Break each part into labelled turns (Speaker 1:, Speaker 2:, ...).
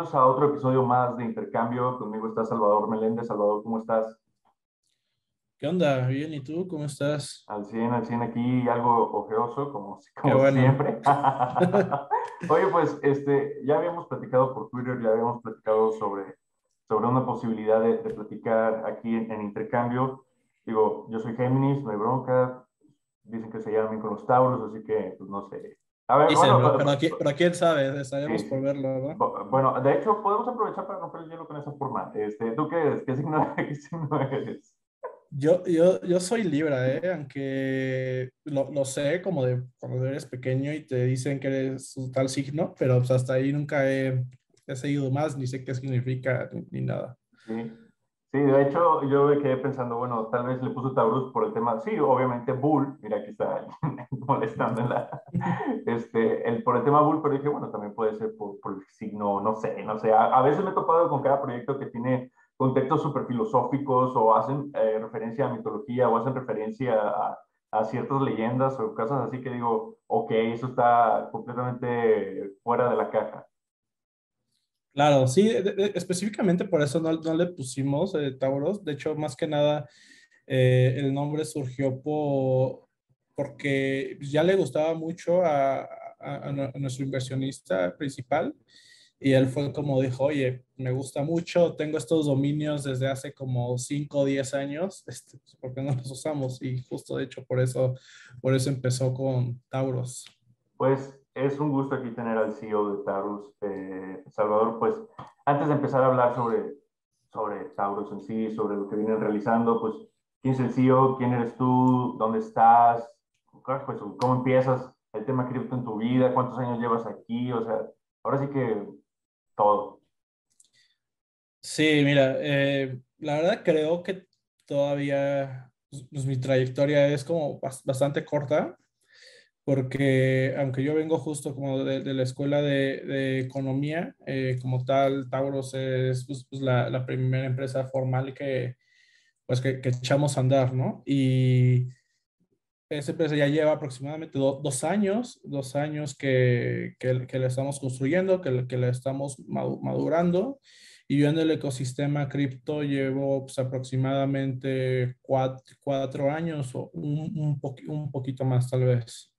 Speaker 1: bienvenidos a otro episodio más de Intercambio. Conmigo está Salvador Meléndez. Salvador, ¿cómo estás?
Speaker 2: ¿Qué onda? Bien, ¿y tú? ¿Cómo estás?
Speaker 1: Al 100, al 100 aquí, algo ojeroso, como, siempre. Oye, pues este, ya habíamos platicado por Twitter, ya habíamos platicado sobre, sobre una posibilidad de, platicar aquí en, Intercambio. Digo, yo soy Géminis, no hay bronca. Dicen que se llaman con los Tauros, así que, pues no sé,
Speaker 2: a ver, bueno, pero, pero, quién sabe, sabemos por verlo, ¿no?
Speaker 1: Bueno, de hecho, podemos aprovechar para romper el hielo con esa forma. Este, ¿Tú qué eres? ¿Qué signo, qué signo eres?
Speaker 2: Yo, yo, yo soy Libra, ¿eh? aunque lo, lo, sé como de cuando eres pequeño y te dicen que eres tal signo, pero pues hasta ahí nunca he, he seguido más, ni sé qué significa, ni, nada.
Speaker 1: Sí. Sí, de hecho, yo me quedé pensando, bueno, tal vez le puso Taurus por el tema, sí, obviamente Bull, mira, aquí está molestando la, este, el, por el tema Bull, pero dije, bueno, también puede ser por, por el signo, no sé, no sé, a, veces me he topado con cada proyecto que tiene contextos súper filosóficos o hacen eh, referencia a mitología o hacen referencia a, a, ciertas leyendas o cosas así que digo, ok, eso está completamente fuera de la caja.
Speaker 2: Claro, sí, específicamente por eso no, no le pusimos eh, Tauros. De hecho, más que nada, eh, el nombre surgió por, porque ya le gustaba mucho a, a, nuestro inversionista principal y él fue como dijo, oye, me gusta mucho, tengo estos dominios desde hace como 5 o 10 años, este, pues, ¿por qué no los usamos? Y justo de hecho por eso, por eso empezó con Tauros.
Speaker 1: Pues es un gusto aquí tener al CEO de Taurus, eh, Salvador. Pues antes de empezar a hablar sobre, sobre Taurus en sí, sobre lo que vienen realizando, pues quién es el CEO, quién eres tú, dónde estás, pues, cómo empiezas el tema cripto en tu vida, cuántos años llevas aquí, o sea, ahora sí que todo.
Speaker 2: Sí, mira, eh, la verdad creo que todavía pues, mi trayectoria es como bastante corta porque aunque yo vengo justo como de, la escuela de, economía, eh, como tal, Tauros es pues, pues, la, primera empresa formal que, pues, que, echamos a andar, ¿no? Y esa empresa ya lleva aproximadamente dos años, dos años que, que, la estamos construyendo, que, que la estamos madurando. Y yo en el ecosistema cripto llevo pues, aproximadamente cuatro, años o un, un poquito más tal vez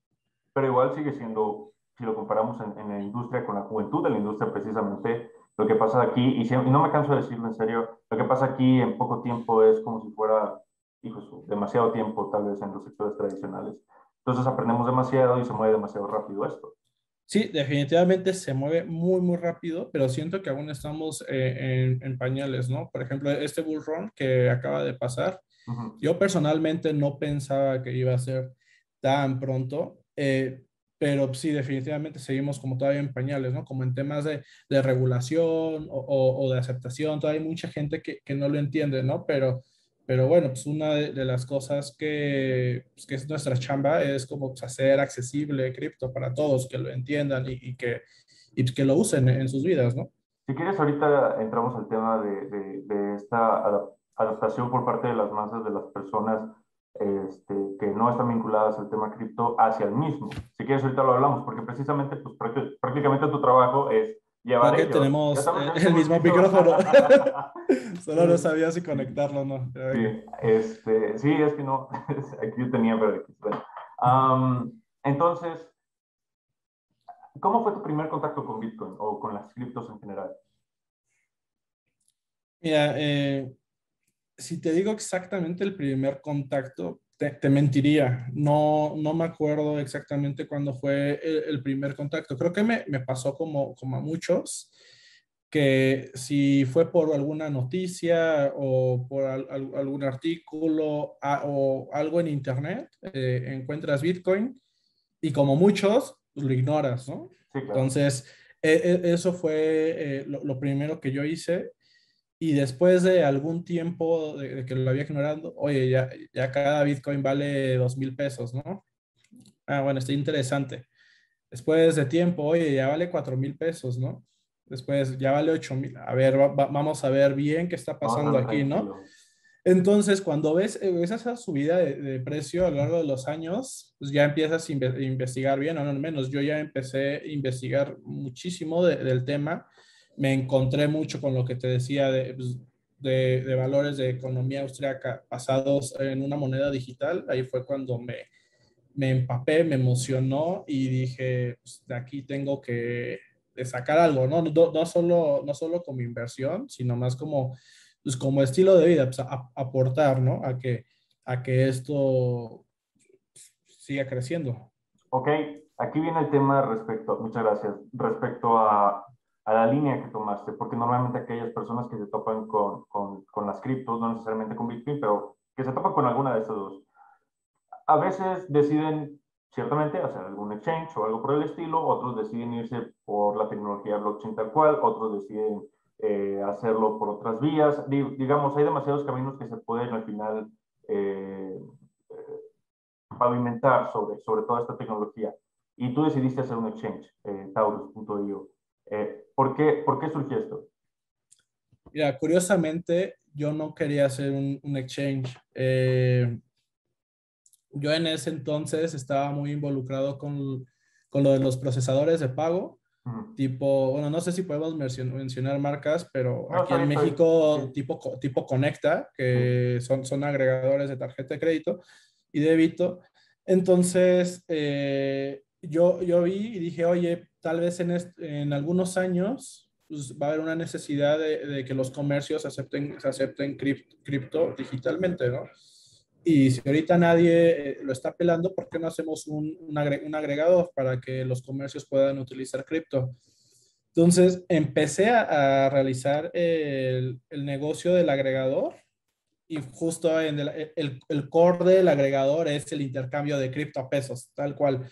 Speaker 1: pero igual sigue siendo, si lo comparamos en, la industria, con la juventud de la industria precisamente, lo que pasa aquí, y, no me canso de decirlo en serio, lo que pasa aquí en poco tiempo es como si fuera, hijos, demasiado tiempo tal vez en los sectores tradicionales. Entonces aprendemos demasiado y se mueve demasiado rápido esto.
Speaker 2: Sí, definitivamente se mueve muy, muy rápido, pero siento que aún estamos eh, en, pañales, ¿no? Por ejemplo, este bull run que acaba de pasar, yo personalmente no pensaba que iba a ser tan pronto, eh, pero sí, definitivamente seguimos como todavía en pañales, ¿no? Como en temas de, de regulación o, o, de aceptación, todavía hay mucha gente que, que, no lo entiende, ¿no? Pero, pero bueno, pues una de, las cosas que, pues que, es nuestra chamba es como pues, hacer accesible cripto para todos, que lo entiendan y, y que, y que lo usen en sus vidas, ¿no?
Speaker 1: Si quieres, ahorita entramos al tema de, de, de esta adaptación por parte de las masas de las personas este, que no están vinculadas al tema cripto hacia el mismo. Si quieres, ahorita lo hablamos, porque precisamente, pues prácticamente tu trabajo es llevar...
Speaker 2: Porque tenemos el mismo micrófono. Solo no sabía si conectarlo o no.
Speaker 1: Sí, este, sí, es que no. Aquí yo tenía, pero... Um, entonces, ¿cómo fue tu primer contacto con Bitcoin o con las criptos en general?
Speaker 2: Mira, eh, si te digo exactamente el primer contacto, te, mentiría. No, no me acuerdo exactamente cuándo fue el, primer contacto. Creo que me, me, pasó como, como a muchos, que si fue por alguna noticia o por algún artículo o algo en internet, eh, encuentras Bitcoin y como muchos, pues, lo ignoras, ¿no? Entonces, e, e, eso fue eh, lo, lo primero que yo hice y después de algún tiempo de, que lo había ignorado, oye, ya, ya cada Bitcoin vale dos mil pesos, ¿no? Ah, bueno, está interesante. Después de tiempo, oye, ya vale cuatro mil pesos, ¿no? Después ya vale ocho mil. A ver, vamos a ver bien qué está pasando aquí, ¿no? Entonces, cuando ves, ves esa subida de, precio a lo largo de los años, pues ya empiezas a investigar bien, o no menos. Yo ya empecé a investigar muchísimo del tema me encontré mucho con lo que te decía de, pues, de, de, valores de economía austriaca basados en una moneda digital. Ahí fue cuando me, me empapé, me emocionó y dije, pues, de aquí tengo que sacar algo, ¿no? ¿no? No, solo, no solo como inversión, sino más como, pues, como estilo de vida, pues, aportar, ¿no? A que, a que esto siga creciendo.
Speaker 1: Ok, aquí viene el tema respecto, muchas gracias, respecto a, a la línea que tomaste, porque normalmente aquellas personas que se topan con, con, con las criptos, no necesariamente con Bitcoin, pero que se topan con alguna de estas dos, a veces deciden ciertamente hacer algún exchange o algo por el estilo, otros deciden irse por la tecnología blockchain tal cual, otros deciden eh, hacerlo por otras vías. digamos, hay demasiados caminos que se pueden al final eh, eh, pavimentar sobre, sobre toda esta tecnología. Y tú decidiste hacer un exchange, Taurus.io. ¿por, qué, ¿Por qué surgió esto?
Speaker 2: Mira, curiosamente, yo no quería hacer un, un exchange. Yo en ese entonces estaba muy involucrado con, con lo de los procesadores de pago, tipo, bueno, no sé si podemos mencionar marcas, pero aquí en México, tipo, tipo Conecta, que son, son agregadores de tarjeta de crédito y débito. Entonces, eh, yo, yo vi y dije, oye, tal vez en, en algunos años pues, va a haber una necesidad de, de que los comercios acepten, acepten cripto digitalmente, ¿no? Y si ahorita nadie eh, lo está pelando, ¿por qué no hacemos un, un, agregador para que los comercios puedan utilizar cripto? Entonces empecé a, realizar el, el, negocio del agregador y justo en el, el, el, core del agregador es el intercambio de cripto a pesos, tal cual.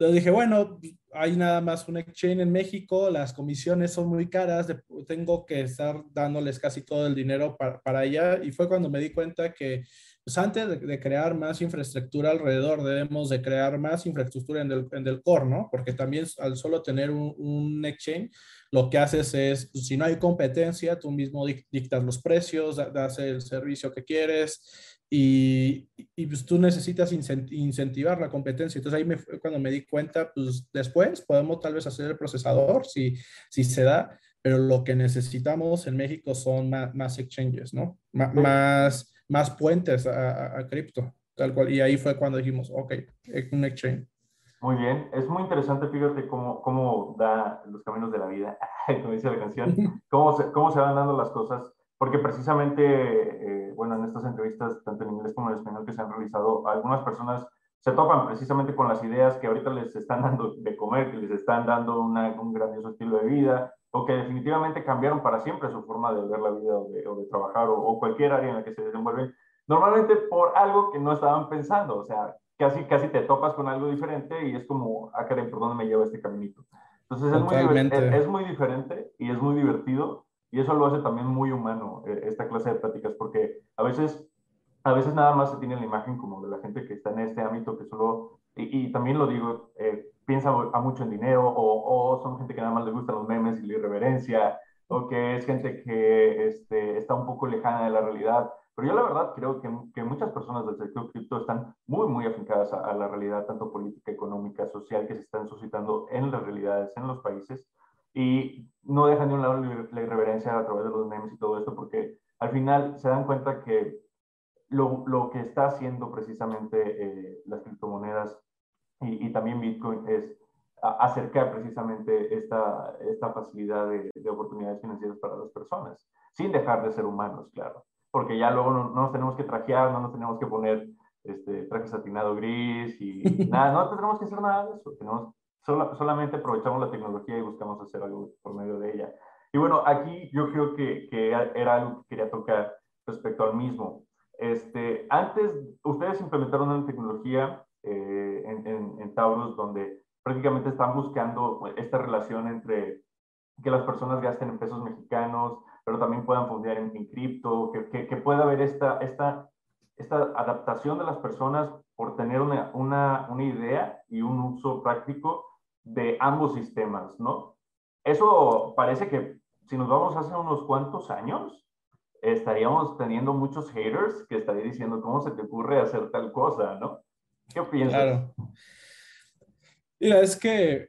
Speaker 2: Entonces dije, bueno, hay nada más un exchange en México, las comisiones son muy caras, tengo que estar dándoles casi todo el dinero para, para allá. Y fue cuando me di cuenta que pues antes de, crear más infraestructura alrededor, debemos de crear más infraestructura en el, en el core, ¿no? Porque también al solo tener un, un, exchange, lo que haces es, pues, si no hay competencia, tú mismo dictas los precios, das el servicio que quieres y, y pues tú necesitas incentivar la competencia. Entonces ahí me, cuando me di cuenta, pues después podemos tal vez hacer el procesador si, si se da, pero lo que necesitamos en México son más, más exchanges, ¿no? más más puentes a, a, cripto, tal cual. Y ahí fue cuando dijimos, ok, un exchange.
Speaker 1: Muy bien, es muy interesante, fíjate cómo, cómo da los caminos de la vida, como dice la canción, cómo se, cómo se van dando las cosas, porque precisamente, eh, bueno, en estas entrevistas, tanto en inglés como en español que se han realizado, algunas personas se topan precisamente con las ideas que ahorita les están dando de comer, que les están dando una, un grandioso estilo de vida, o que definitivamente cambiaron para siempre su forma de ver la vida o de, o de trabajar o, cualquier área en la que se desenvuelven, normalmente por algo que no estaban pensando, o sea, casi, casi te topas con algo diferente y es como, ah, caray, ¿por dónde me lleva este caminito? Entonces es muy, es, es muy, diferente y es muy divertido y eso lo hace también muy humano, eh, esta clase de pláticas, porque a veces, a veces nada más se tiene la imagen como de la gente que está en este ámbito que solo, y, también lo digo, eh, piensa a mucho en dinero o, son gente que nada más le gustan los memes y la irreverencia o que es gente que este, está un poco lejana de la realidad. Pero yo la verdad creo que muchas personas del sector cripto están muy, muy afincadas a, la realidad, tanto política, económica, social, que se están suscitando en las realidades, en los países. Y no dejan de un lado la irreverencia a través de los memes y todo esto, porque al final se dan cuenta que lo, lo que está haciendo precisamente eh, las criptomonedas y, también Bitcoin es acercar precisamente esta, esta facilidad de, de, oportunidades financieras para las personas, sin dejar de ser humanos, claro, porque ya luego no, nos tenemos que trajear, no nos tenemos que poner este, traje satinado gris y nada, no tenemos que hacer nada de eso, tenemos, solamente aprovechamos la tecnología y buscamos hacer algo por medio de ella. Y bueno, aquí yo creo que, que era algo que quería tocar respecto al mismo. Este, antes, ustedes implementaron una tecnología eh, en, en, Taurus, donde prácticamente están buscando esta relación entre que las personas gasten en pesos mexicanos, pero también puedan fondear en, cripto, que, que, pueda haber esta, esta, esta adaptación de las personas por tener una, una, una idea y un uso práctico de ambos sistemas, ¿no? Eso parece que si nos vamos hace unos cuantos años, estaríamos teniendo muchos haters que estarían diciendo, ¿cómo se te ocurre hacer tal cosa, no? ¿Qué piensas? Claro.
Speaker 2: Mira, es que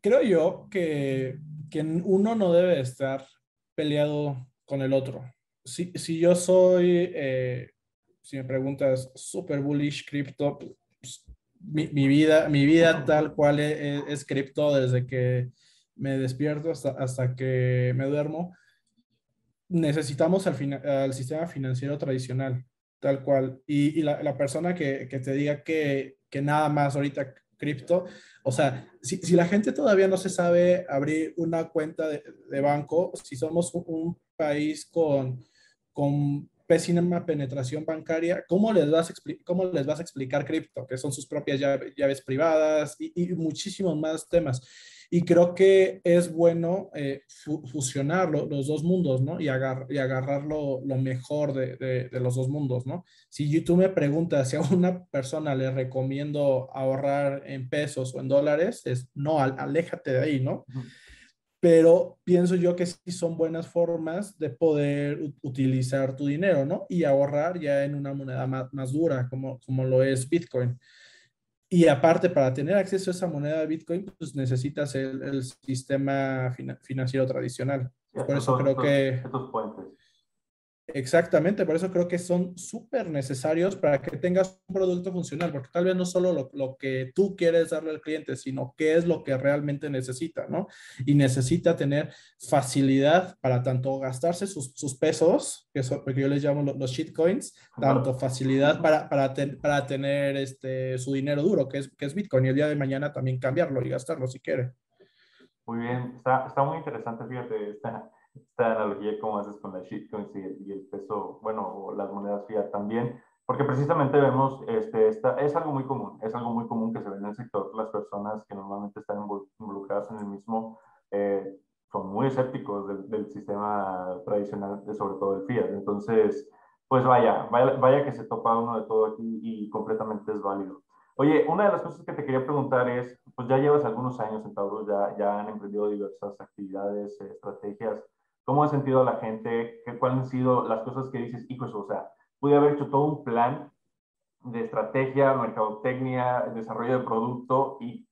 Speaker 2: creo yo que, que uno no debe estar peleado con el otro. Si, si yo soy, eh, si me preguntas, super bullish crypto, pues, mi, mi, vida, mi vida tal cual es, es cripto desde que me despierto hasta, hasta que me duermo. Necesitamos al, al sistema financiero tradicional, tal cual. Y, y la, la, persona que, que te diga que, que nada más ahorita cripto. O sea, si, si, la gente todavía no se sabe abrir una cuenta de, de banco, si somos un, un, país con, con pésima penetración bancaria, ¿cómo les vas a, cómo les vas a explicar cripto? Que son sus propias llaves, llaves privadas y, y, muchísimos más temas. Y creo que es bueno eh, fu fusionar lo, los dos mundos, ¿no? Y, agar y agarrar lo, lo mejor de, de, de, los dos mundos, ¿no? Si tú me preguntas si a una persona le recomiendo ahorrar en pesos o en dólares, es no, aléjate de ahí, ¿no? Uh -huh. Pero pienso yo que sí son buenas formas de poder utilizar tu dinero, ¿no? Y ahorrar ya en una moneda más, más dura, como, como lo es Bitcoin. Y aparte, para tener acceso a esa moneda de Bitcoin, pues necesitas el, el sistema fin financiero tradicional. Por eso creo que... Exactamente, por eso creo que son súper necesarios para que tengas un producto funcional, porque tal vez no solo lo, lo, que tú quieres darle al cliente, sino qué es lo que realmente necesita, ¿no? Y necesita tener facilidad para tanto gastarse sus, sus pesos, que, son, que yo les llamo los, los shitcoins, tanto facilidad para, para, ten, para tener este, su dinero duro, que es, que es Bitcoin, y el día de mañana también cambiarlo y gastarlo si quiere.
Speaker 1: Muy bien, está, está muy interesante, fíjate, está esta analogía como haces con la shitcoins y y el peso, bueno, o las monedas fiat también, porque precisamente vemos, este, esta, es algo muy común, es algo muy común que se ve en el sector, las personas que normalmente están involucradas en el mismo eh, son muy escépticos del, del, sistema tradicional, sobre todo el fiat, entonces, pues vaya, vaya, vaya que se topa uno de todo aquí y completamente es válido. Oye, una de las cosas que te quería preguntar es, pues ya llevas algunos años en Taurus, ya, ya han emprendido diversas actividades, eh, estrategias, ¿Cómo ha sentido la gente? ¿Cuáles han sido las cosas que dices, hijos, o sea, pude haber hecho todo un plan de estrategia, mercadotecnia, desarrollo de producto y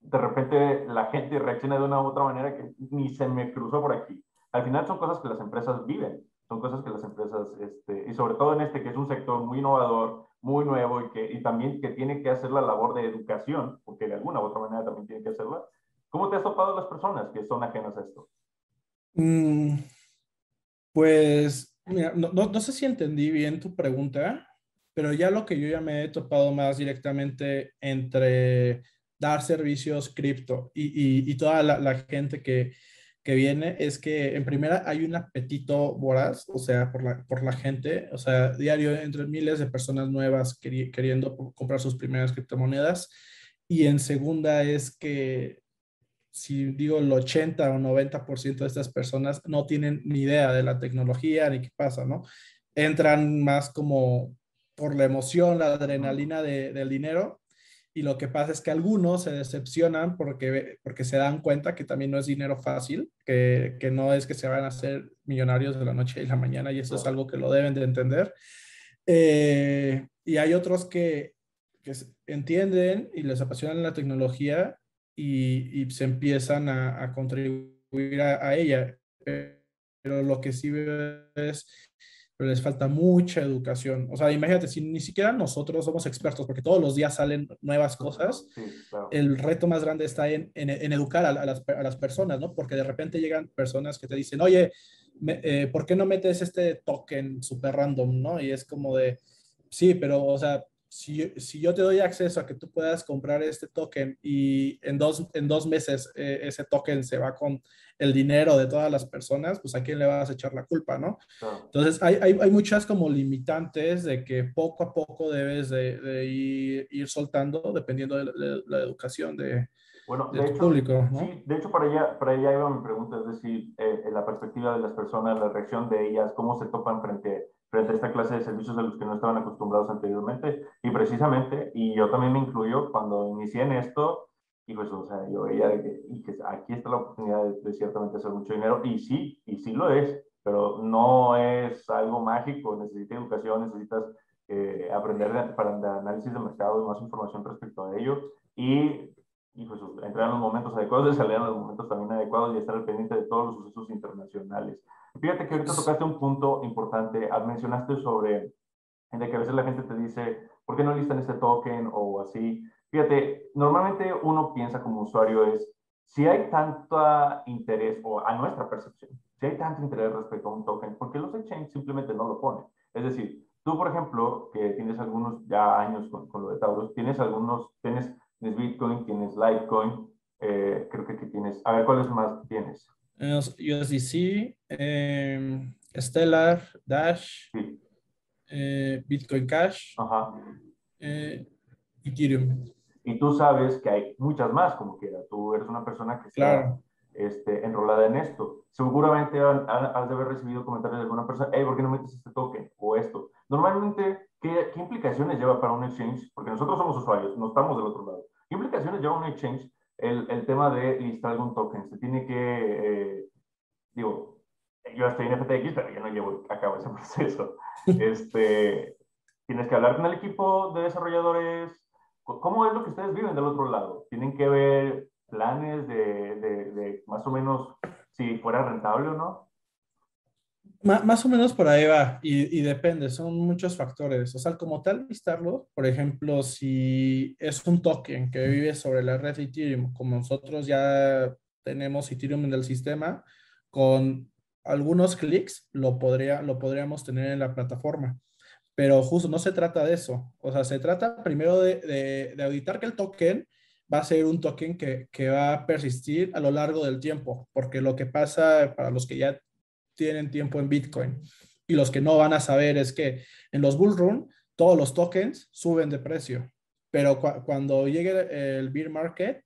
Speaker 1: de repente la gente reacciona de una u otra manera que ni se me cruzó por aquí. Al final son cosas que las empresas viven, son cosas que las empresas, este, y sobre todo en este que es un sector muy innovador, muy nuevo y, que, y también que tiene que hacer la labor de educación, porque de alguna u otra manera también tiene que hacerla. ¿Cómo te has topado las personas que son ajenas a esto?
Speaker 2: Mm, pues, mira, no, no, no, sé si entendí bien tu pregunta, pero ya lo que yo ya me he topado más directamente entre dar servicios cripto y, y, y, toda la, la gente que, que, viene es que en primera hay un apetito voraz, o sea, por la, por la gente, o sea, diario entre miles de personas nuevas queri queriendo comprar sus primeras criptomonedas. Y en segunda es que si digo el 80 o 90% de estas personas no tienen ni idea de la tecnología ni qué pasa, ¿no? Entran más como por la emoción, la adrenalina de, del dinero y lo que pasa es que algunos se decepcionan porque, porque se dan cuenta que también no es dinero fácil, que, que no es que se van a hacer millonarios de la noche y la mañana y eso es algo que lo deben de entender. Eh, y hay otros que, que entienden y les apasiona la tecnología y, y se empiezan a, a contribuir a, a, ella. Pero lo que sí veo es pero les falta mucha educación. O sea, imagínate, si ni siquiera nosotros somos expertos, porque todos los días salen nuevas cosas, sí, claro. el reto más grande está en, en, en educar a, a, las, a, las, personas, ¿no? Porque de repente llegan personas que te dicen, oye, me, eh, ¿por qué no metes este token super random, ¿no? Y es como de, sí, pero, o sea, si, si, yo te doy acceso a que tú puedas comprar este token y en dos, en dos meses eh, ese token se va con el dinero de todas las personas, pues a quién le vas a echar la culpa, ¿no? Claro. Entonces hay, hay, hay, muchas como limitantes de que poco a poco debes de, de ir, ir, soltando dependiendo de la, de la educación de,
Speaker 1: bueno, de, de hecho, público, ¿no? Sí, de hecho para allá, para allá iba mi pregunta, es decir, eh, la perspectiva de las personas, la reacción de ellas, cómo se topan frente frente a esta clase de servicios a los que no estaban acostumbrados anteriormente. Y precisamente, y yo también me incluyo, cuando inicié en esto, y pues, o sea, yo veía que, y que aquí está la oportunidad de, de, ciertamente hacer mucho dinero, y sí, y sí lo es, pero no es algo mágico, necesitas educación, necesitas eh, aprender de, para de análisis de mercado y más información respecto a ello, y y pues entrar en los momentos adecuados, y salir en los momentos también adecuados y estar al pendiente de todos los sucesos internacionales. Fíjate que ahorita tocaste un punto importante, ah, mencionaste sobre de que a veces la gente te dice, ¿por qué no listan este token o así? Fíjate, normalmente uno piensa como usuario es, si hay tanto interés, o a nuestra percepción, si hay tanto interés respecto a un token, ¿por qué los exchanges simplemente no lo ponen? Es decir, tú, por ejemplo, que tienes algunos ya años con, con lo de Taurus, tienes algunos, tienes Tienes Bitcoin, tienes Litecoin, eh, creo que tienes. A ver, ¿cuáles más tienes?
Speaker 2: USDC, eh, Stellar, Dash, eh, Bitcoin Cash,
Speaker 1: Ajá.
Speaker 2: Eh, Ethereum.
Speaker 1: Y tú sabes que hay muchas más, como quiera. Tú eres una persona que está este, enrolada en esto. Seguramente has de haber recibido comentarios de alguna persona, hey, ¿por qué no metes este token o esto? Normalmente ¿Qué, implicaciones lleva para un exchange? Porque nosotros somos usuarios, no estamos del otro lado. ¿Qué implicaciones lleva un exchange el, el tema de listar algún token? Se tiene que, eh, digo, yo estoy en FTX, pero yo no llevo a cabo ese proceso. Este, tienes que hablar con el equipo de desarrolladores. ¿Cómo es lo que ustedes viven del otro lado? ¿Tienen que ver planes de, de, de más o menos si fuera rentable o no?
Speaker 2: Más o menos por ahí va y, depende, son muchos factores. O sea, como tal, listarlo, por ejemplo, si es un token que vive sobre la red Ethereum, como nosotros ya tenemos Ethereum en el sistema, con algunos clics lo, podría, lo podríamos tener en la plataforma. Pero justo no se trata de eso. O sea, se trata primero de, de, auditar que el token va a ser un token que, que, va a persistir a lo largo del tiempo, porque lo que pasa para los que ya tienen tiempo en Bitcoin. Y los que no van a saber es que en los bull run todos los tokens suben de precio, pero cuando llegue el bear market,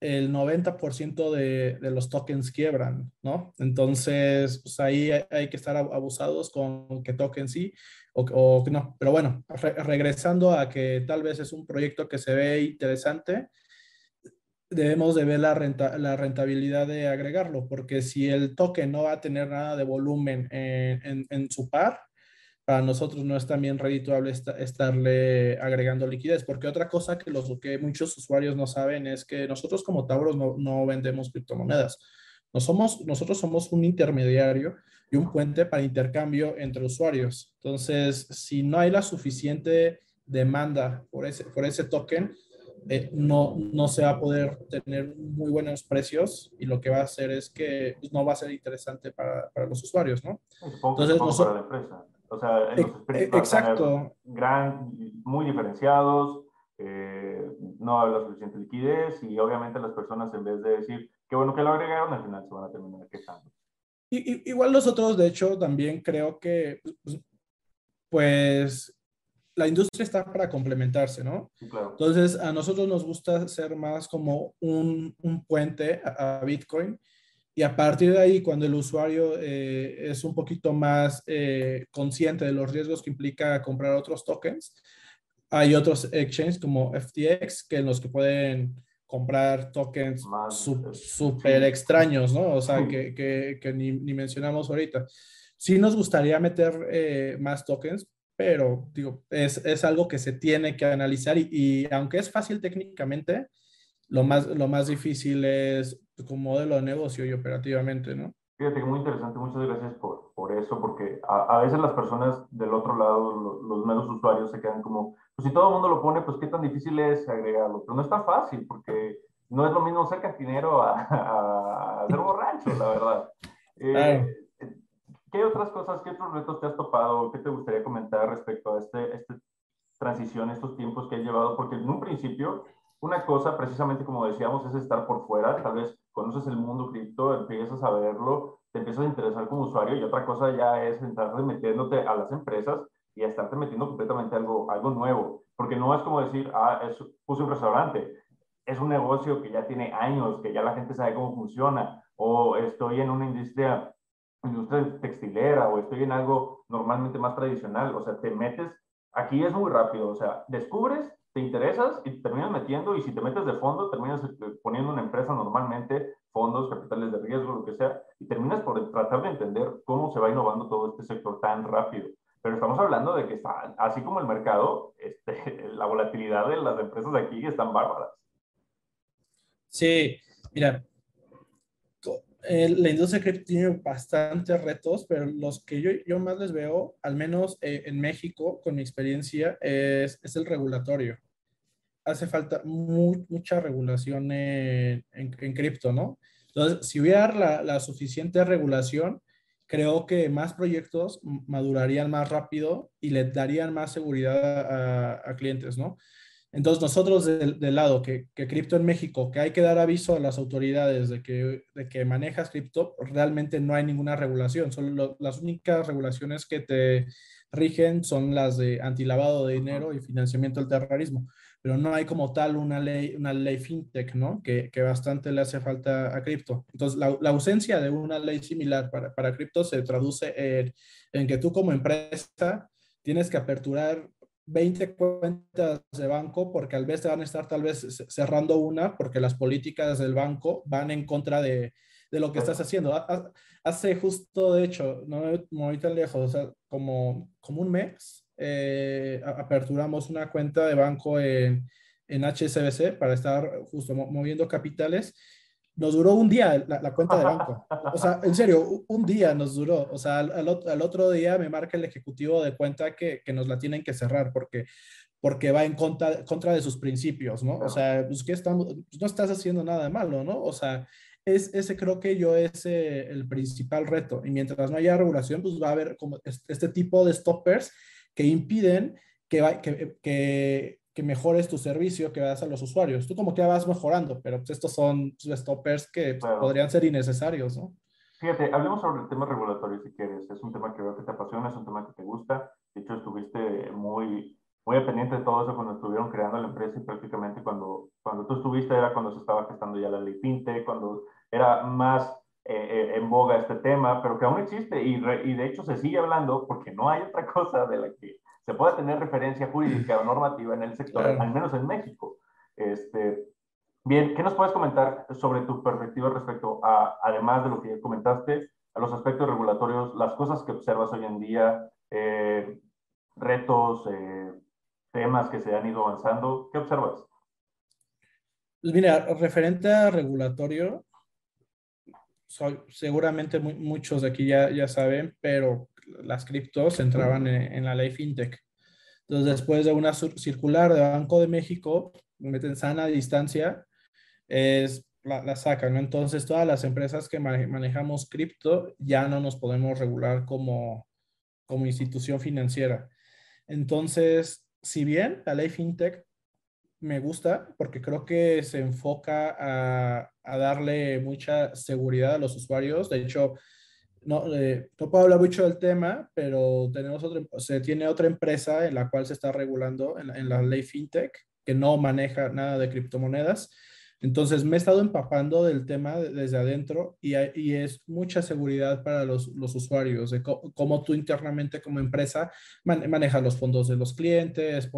Speaker 2: el 90% de, de, los tokens quiebran, ¿no? Entonces, pues ahí hay, que estar abusados con que tokens sí o, o no. Pero bueno, regresando a que tal vez es un proyecto que se ve interesante, debemos de ver la, renta, la rentabilidad de agregarlo, porque si el token no va a tener nada de volumen en, en, su par, para nosotros no es también redituable estarle agregando liquidez, porque otra cosa que, los, que muchos usuarios no saben es que nosotros como Tauros no, no vendemos criptomonedas. No somos, nosotros somos un intermediario y un puente para intercambio entre usuarios. Entonces, si no hay la suficiente demanda por ese, por ese token, eh, no, no se va a poder tener muy buenos precios y lo que va a hacer es que pues, no va a ser interesante para, para los usuarios, ¿no?
Speaker 1: Entonces, no para la empresa. O sea, los
Speaker 2: e, exacto.
Speaker 1: Gran, muy diferenciados, eh, no hay la suficiente liquidez y obviamente las personas en vez de decir, qué bueno que lo agregaron, al final se van a terminar quejando.
Speaker 2: Y, igual nosotros, de hecho, también creo que, pues, pues la industria está para complementarse, ¿no? Entonces, a nosotros nos gusta ser más como un, un puente a, Bitcoin y a partir de ahí, cuando el usuario eh, es un poquito más eh, consciente de los riesgos que implica comprar otros tokens, hay otros exchanges como FTX que en los que pueden comprar tokens súper extraños, ¿no? O sea, que, que, que ni, ni, mencionamos ahorita. Sí nos gustaría meter eh, más tokens, pero digo, es, es, algo que se tiene que analizar y, y, aunque es fácil técnicamente, lo más, lo más difícil es como modelo de negocio y operativamente, ¿no?
Speaker 1: Fíjate que muy interesante, muchas gracias por, por eso, porque a, a, veces las personas del otro lado, los, los menos usuarios, se quedan como, pues si todo el mundo lo pone, pues qué tan difícil es agregarlo, pero no es tan fácil, porque no es lo mismo ser cantinero a, a, a ser borracho, la verdad. Eh, ¿Qué otras cosas, qué otros retos te has topado? ¿Qué te gustaría comentar respecto a este, este transición, estos tiempos que has llevado? Porque en un principio, una cosa, precisamente como decíamos, es estar por fuera. Tal vez conoces el mundo cripto, empiezas a verlo, te empiezas a interesar como usuario y otra cosa ya es entrar metiéndote a las empresas y a estarte metiendo completamente algo, algo nuevo. Porque no es como decir, ah, es, puse un restaurante. Es un negocio que ya tiene años, que ya la gente sabe cómo funciona. O estoy en una industria industria textilera o estoy en algo normalmente más tradicional. O sea, te metes, aquí es muy rápido, o sea, descubres, te interesas y te terminas metiendo y si te metes de fondo, terminas eh, poniendo una empresa normalmente, fondos, capitales de riesgo, lo que sea, y terminas por tratar de entender cómo se va innovando todo este sector tan rápido. Pero estamos hablando de que está, así como el mercado, este, la volatilidad de las empresas aquí están bárbaras.
Speaker 2: Sí, mira, la industria cripto tiene bastantes retos, pero los que yo, yo más les veo, al menos eh, en México, con mi experiencia, es, es el regulatorio. Hace falta mucha regulación en, en, cripto, ¿no? Entonces, si hubiera la, la, suficiente regulación, creo que más proyectos madurarían más rápido y le darían más seguridad a, a clientes, ¿no? Entonces, nosotros del, lado que, que, cripto en México, que hay que dar aviso a las autoridades de que, de que manejas cripto, realmente no hay ninguna regulación. Son las únicas regulaciones que te rigen son las de antilavado de dinero y financiamiento del terrorismo. Pero no hay como tal una ley, una ley fintech, ¿no? Que, que bastante le hace falta a cripto. Entonces, la, la, ausencia de una ley similar para, para cripto se traduce en, en que tú como empresa tienes que aperturar 20 cuentas de banco porque al vez te van a estar tal vez cerrando una porque las políticas del banco van en contra de, de lo que estás haciendo. Hace justo, de hecho, no muy tan lejos, o sea, como, como un mes, eh, aperturamos una cuenta de banco en, en HSBC para estar justo moviendo capitales nos duró un día la, cuenta de banco. O sea, en serio, un día nos duró. O sea, al, otro día me marca el ejecutivo de cuenta que, que, nos la tienen que cerrar porque, porque va en contra, contra de sus principios, ¿no? O sea, pues, ¿qué estamos? Pues, no estás haciendo nada malo, ¿no? O sea, es, ese creo que yo es eh, el principal reto. Y mientras no haya regulación, pues va a haber como este tipo de stoppers que impiden que, que, que que mejores tu servicio que das a los usuarios. Tú como que vas mejorando, pero pues estos son stoppers que podrían ser innecesarios, ¿no?
Speaker 1: Fíjate, hablemos sobre el tema regulatorio si quieres. Es un tema que veo que te apasiona, es un tema que te gusta. De hecho, estuviste muy, muy pendiente de todo eso cuando estuvieron creando la empresa y prácticamente cuando, cuando tú estuviste era cuando se estaba gestando ya la ley FinTech, cuando era más eh, eh, en boga este tema, pero que aún existe y, y de hecho se sigue hablando porque no hay otra cosa de la que se puede tener referencia jurídica o normativa en el sector, al menos en México. Este, bien, ¿qué nos puedes comentar sobre tu perspectiva respecto a, además de lo que ya comentaste, a los aspectos regulatorios, las cosas que observas hoy en día, eh, retos, eh, temas que se han ido avanzando? ¿Qué observas?
Speaker 2: Pues mira, referente a regulatorio, seguramente muchos de aquí ya, ya saben, pero las criptos entraban en, la ley fintech. Entonces, después de una circular de Banco de México, meten sana distancia, es, la, sacan. Entonces, todas las empresas que manejamos cripto ya no nos podemos regular como, como institución financiera. Entonces, si bien la ley fintech me gusta porque creo que se enfoca a, a darle mucha seguridad a los usuarios. De hecho, no, eh, no puedo hablar mucho del tema, pero tenemos otra, se tiene otra empresa en la cual se está regulando en, en la ley FinTech que no maneja nada de criptomonedas. Entonces me he estado empapando del tema desde adentro y, y es mucha seguridad para los, los usuarios, de cómo, tú internamente como empresa manejas los fondos de los clientes,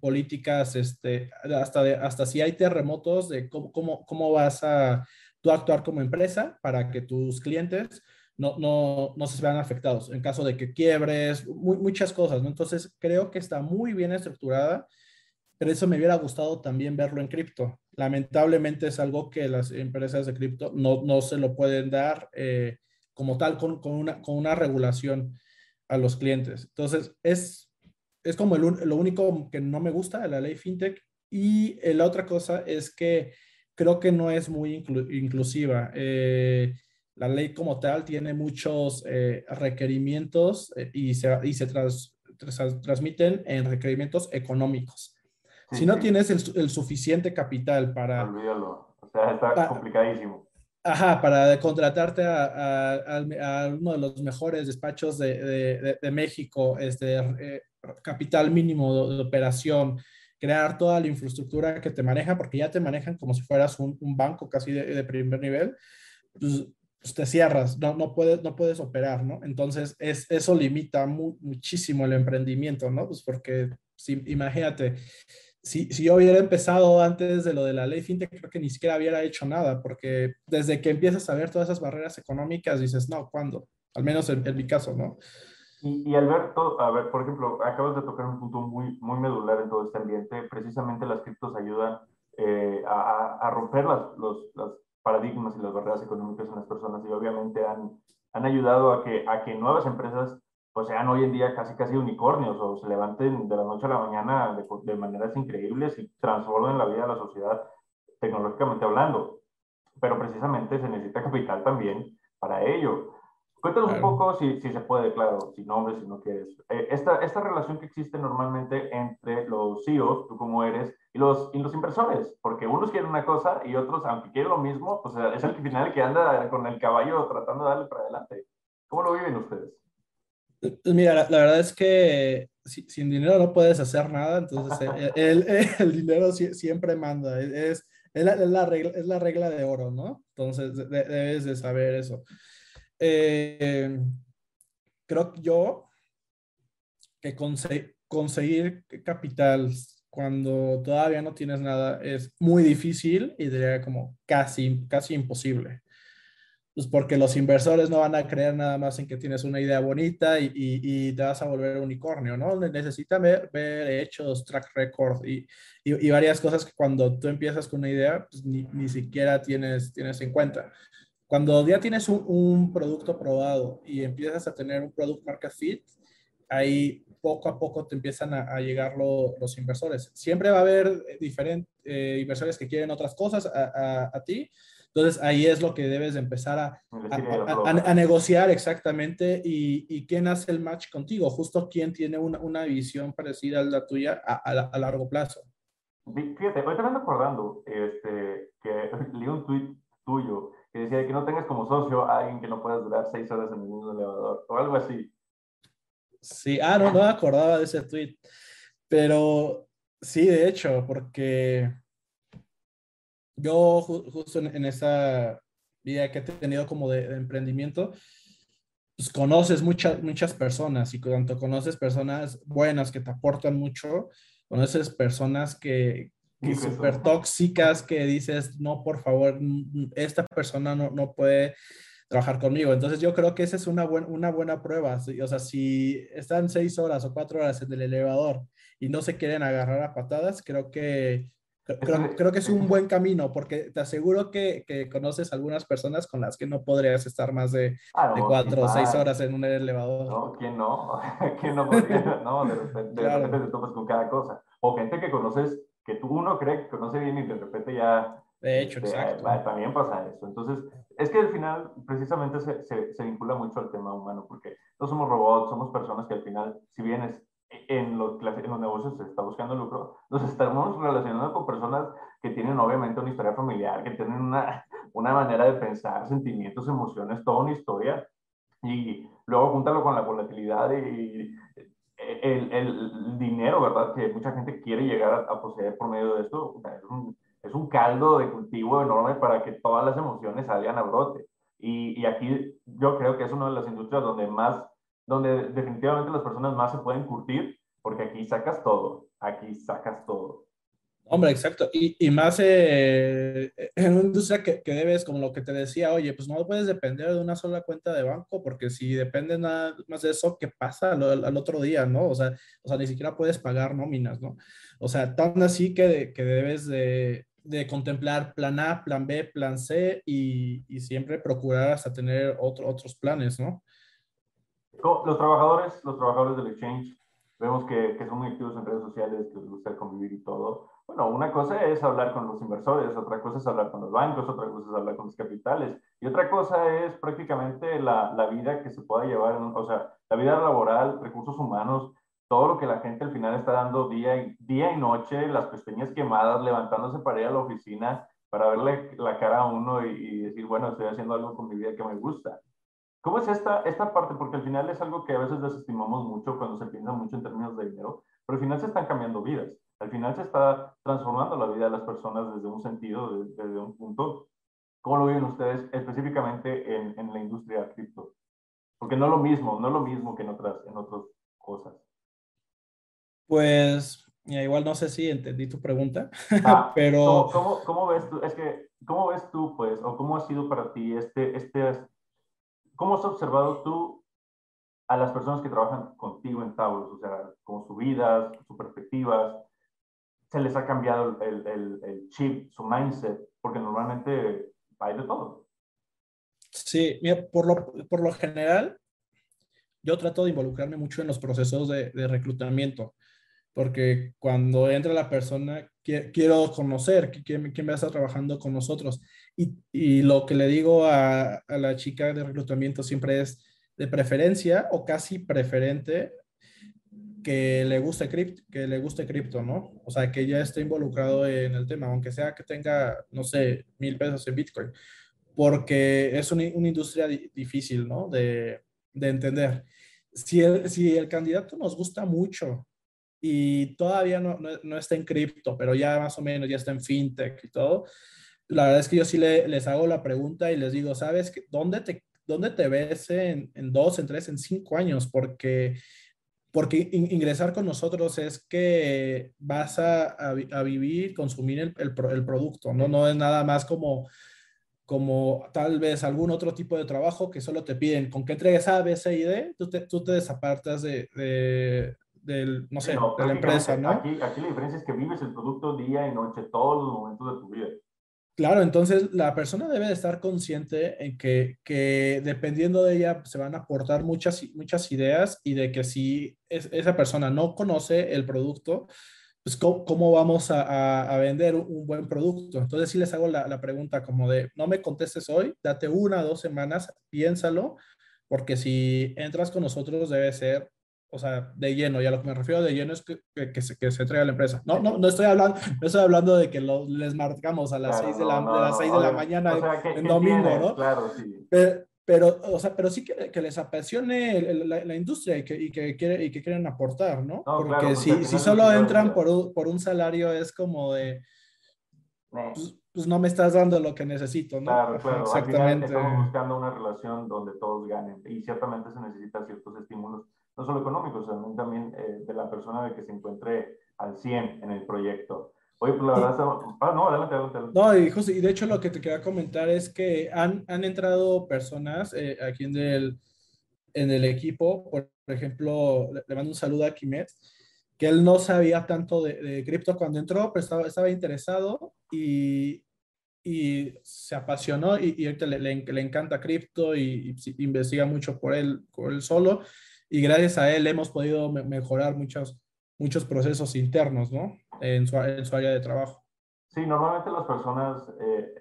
Speaker 2: políticas, este, hasta, de, hasta si hay terremotos, de cómo, cómo, cómo vas a tú actuar como empresa para que tus clientes no, no, no se vean afectados en caso de que quiebres, muchas cosas, ¿no? Entonces, creo que está muy bien estructurada, pero eso me hubiera gustado también verlo en cripto. Lamentablemente es algo que las empresas de cripto no, no se lo pueden dar eh, como tal con, con, una, con una regulación a los clientes. Entonces, es, es como lo único que no me gusta de la ley fintech. Y la otra cosa es que creo que no es muy inclusiva. Eh, la ley como tal tiene muchos eh, requerimientos eh, y se, y se transmiten en requerimientos económicos. si no tienes el, suficiente capital para...
Speaker 1: Olvídalo, o sea, está complicadísimo.
Speaker 2: Ajá, para contratarte a, a, uno de los mejores despachos de, de, de México, este, eh, capital mínimo de, operación, crear toda la infraestructura que te maneja, porque ya te manejan como si fueras un, un banco casi de, primer nivel, pues pues te cierras, no, no, puedes, no puedes operar, ¿no? Entonces, es, eso limita muchísimo el emprendimiento, ¿no? Pues porque, si, imagínate, si, si, yo hubiera empezado antes de lo de la ley fintech, creo que ni siquiera hubiera hecho nada, porque desde que empiezas a ver todas esas barreras económicas, dices, no, ¿cuándo? Al menos en, mi caso, ¿no?
Speaker 1: Y, y, Alberto, a ver, por ejemplo, acabas de tocar un punto muy, muy medular en todo este ambiente. Precisamente las criptos ayudan eh, a, a, romper las, los, los, paradigmas y las barreras económicas en las personas y obviamente han, han ayudado a que, a que nuevas empresas pues sean hoy en día casi casi unicornios o se levanten de la noche a la mañana de, de maneras increíbles y transformen la vida de la sociedad tecnológicamente hablando. Pero precisamente se necesita capital también para ello. Cuéntanos un poco, si, si, se puede, claro, sin nombres, si no quieres. Eh, esta, esta relación que existe normalmente entre los CEOs, tú como eres, y los, y los inversores, porque unos quieren una cosa y otros, aunque quieren lo mismo, pues es el final que anda con el caballo tratando de darle para adelante. ¿Cómo lo viven ustedes?
Speaker 2: Pues mira, la, verdad es que sin dinero no puedes hacer nada, entonces eh, el, el, dinero siempre manda, es, es, la, es, la regla, es la regla de oro, ¿no? Entonces debes de saber eso. Eh, creo yo que conseguir capital cuando todavía no tienes nada es muy difícil y diría como casi, casi imposible. Pues porque los inversores no van a creer nada más en que tienes una idea bonita y, y, te vas a volver unicornio, ¿no? Necesitan ver, ver hechos, track record y, y, varias cosas que cuando tú empiezas con una idea, pues ni, ni, siquiera tienes, tienes en cuenta. Cuando ya tienes un, un, producto probado y empiezas a tener un product market fit, ahí poco a poco te empiezan a, llegar los inversores. Siempre va a haber diferentes eh, inversores que quieren otras cosas a, a, a ti, entonces ahí es lo que debes empezar a, a, negociar exactamente y, y, quién hace el match contigo, justo quién tiene una, una visión parecida a la tuya a, largo plazo.
Speaker 1: Fíjate, hoy te ando acordando este, que leí un tweet tuyo que decía que no tengas como socio a alguien que no puedas durar seis horas en el elevador o algo así.
Speaker 2: Sí, ah, no, no me acordaba de ese tweet, pero sí, de hecho, porque yo justo en, esa vida que he tenido como de, emprendimiento, pues conoces muchas, muchas personas y cuando conoces personas buenas que te aportan mucho, conoces personas que, que súper tóxicas que dices, no, por favor, esta persona no, no puede trabajar conmigo. Entonces yo creo que esa es una, una buena prueba. O sea, si están seis horas o cuatro horas en el elevador y no se quieren agarrar a patadas, creo que Creo, creo, que es un buen camino porque te aseguro que, que, conoces algunas personas con las que no podrías estar más de, ah, de cuatro o seis horas en un elevador.
Speaker 1: No, ¿quién no? ¿Quién no podría? No, de repente, de repente te topas con cada cosa. O gente que conoces, que tú uno cree que conoce bien y de repente ya...
Speaker 2: De hecho, este, exacto.
Speaker 1: también pasa eso. Entonces, es que al final precisamente se, se, se vincula mucho al tema humano porque no somos robots, somos personas que al final, si bien es en los, en los negocios se está buscando lucro, nos estamos relacionando con personas que tienen obviamente una historia familiar, que tienen una, una manera de pensar, sentimientos, emociones, toda una historia. Y luego júntalo con la volatilidad y el, el, dinero, ¿verdad? Que mucha gente quiere llegar a, poseer por medio de esto. es, un, es, un, caldo de cultivo enorme para que todas las emociones salgan a brote. Y, y aquí yo creo que es una de las industrias donde más donde definitivamente las personas más se pueden curtir, porque aquí sacas todo, aquí sacas todo.
Speaker 2: Hombre, exacto. Y, y más eh, en una industria que, que, debes, como lo que te decía, oye, pues no puedes depender de una sola cuenta de banco, porque si depende nada más de eso, ¿qué pasa al, otro día, no? O sea, o sea, ni siquiera puedes pagar nóminas, ¿no? O sea, tan así que, que debes de, de, contemplar plan A, plan B, plan C y, y siempre procurar hasta tener otro, otros planes, ¿no?
Speaker 1: Los trabajadores, los trabajadores del exchange, vemos que, que, son muy activos en redes sociales, que les gusta convivir y todo. Bueno, una cosa es hablar con los inversores, otra cosa es hablar con los bancos, otra cosa es hablar con los capitales, y otra cosa es prácticamente la, la vida que se pueda llevar, o sea, la vida laboral, recursos humanos, todo lo que la gente al final está dando día y, día y noche, las pestañas quemadas, levantándose para ir a la oficina, para verle la cara a uno y, y decir, bueno, estoy haciendo algo con mi vida que me gusta. ¿Cómo es esta, esta parte? Porque al final es algo que a veces desestimamos mucho cuando se piensa mucho en términos de dinero, pero al final se están cambiando vidas. Al final se está transformando la vida de las personas desde un sentido, desde, un punto. ¿Cómo lo viven ustedes específicamente en, en la industria cripto? Porque no es lo mismo, no es lo mismo que en otras, en otras cosas.
Speaker 2: Pues, igual no sé si entendí tu pregunta, ah, pero...
Speaker 1: ¿cómo, ¿cómo, ves tú? Es que, ¿cómo ves tú, pues, o cómo ha sido para ti este, este ¿Cómo has observado tú a las personas que trabajan contigo en Taurus? O sea, como su vida, sus perspectivas. Se les ha cambiado el, el, el chip, su mindset, porque normalmente hay de todo.
Speaker 2: Sí, mira, por lo, por lo general, yo trato de involucrarme mucho en los procesos de, de reclutamiento, porque cuando entra la persona, quiero conocer quién, quién va a estar trabajando con nosotros. Y, y lo que le digo a, a, la chica de reclutamiento siempre es de preferencia o casi preferente que le guste cripto, que le guste cripto, ¿no? O sea, que ya esté involucrado en el tema, aunque sea que tenga, no sé, mil pesos en Bitcoin, porque es una, industria difícil, ¿no? De, de entender. Si el, si el, candidato nos gusta mucho y todavía no, no, no está en cripto, pero ya más o menos ya está en fintech y todo, la verdad es que yo sí le, les hago la pregunta y les digo, ¿sabes dónde te, dónde te ves en dos, en tres, en cinco años? Porque porque ingresar con nosotros es que vas a, a, a vivir, consumir el, el, el, producto, ¿no? No es nada más como, como tal vez algún otro tipo de trabajo que solo te piden con que entregues A, B, C y D, tú te, tú te desapartas de, de, del, no sé, no, de la empresa, ¿no?
Speaker 1: Aquí, aquí la diferencia es que vives el producto día y noche, todos los momentos de tu vida.
Speaker 2: Claro, entonces la persona debe de estar consciente en que, que, dependiendo de ella se van a aportar muchas, muchas ideas y de que si es, esa persona no conoce el producto, pues cómo, vamos a, a, vender un buen producto. Entonces sí les hago la, la, pregunta como de, no me contestes hoy, date una dos semanas, piénsalo, porque si entras con nosotros debe ser o sea, de lleno, y a lo que me refiero de lleno es que, que, que se, que se entrega a la empresa. No, no, no estoy hablando, no estoy hablando de que lo, les marcamos a las claro, 6 de la, no, de, las 6 de la mañana o sea, en, domingo? ¿no?
Speaker 1: Claro, sí.
Speaker 2: Pero, pero, o sea, pero sí que, que les apasione la, la, industria y que, y, que quiere, y que quieren aportar, ¿no? Porque claro, si, si solo entran por un, por un salario es como de... Pues, pues, no me estás dando lo que necesito, ¿no?
Speaker 1: Claro, claro. Exactamente. Al final estamos buscando una relación donde todos ganen y ciertamente se necesitan ciertos estímulos no solo económicos, sino también eh, de la persona de que se encuentre al 100 en el proyecto. Oye, pues la verdad, y, ah, no, adelante, adelante.
Speaker 2: No, y, justo, y de hecho lo que te quería comentar es que han, han entrado personas eh, aquí en el, en el equipo, por, ejemplo, le, le, mando un saludo a Kimet, que él no sabía tanto de, de cripto cuando entró, pero estaba, estaba interesado y, y se apasionó y, y ahorita le, le, le encanta cripto y, y, investiga mucho por él, por él solo y gracias a él hemos podido mejorar muchos, muchos procesos internos, ¿no? En su, en su área de trabajo.
Speaker 1: Sí, normalmente las personas, eh,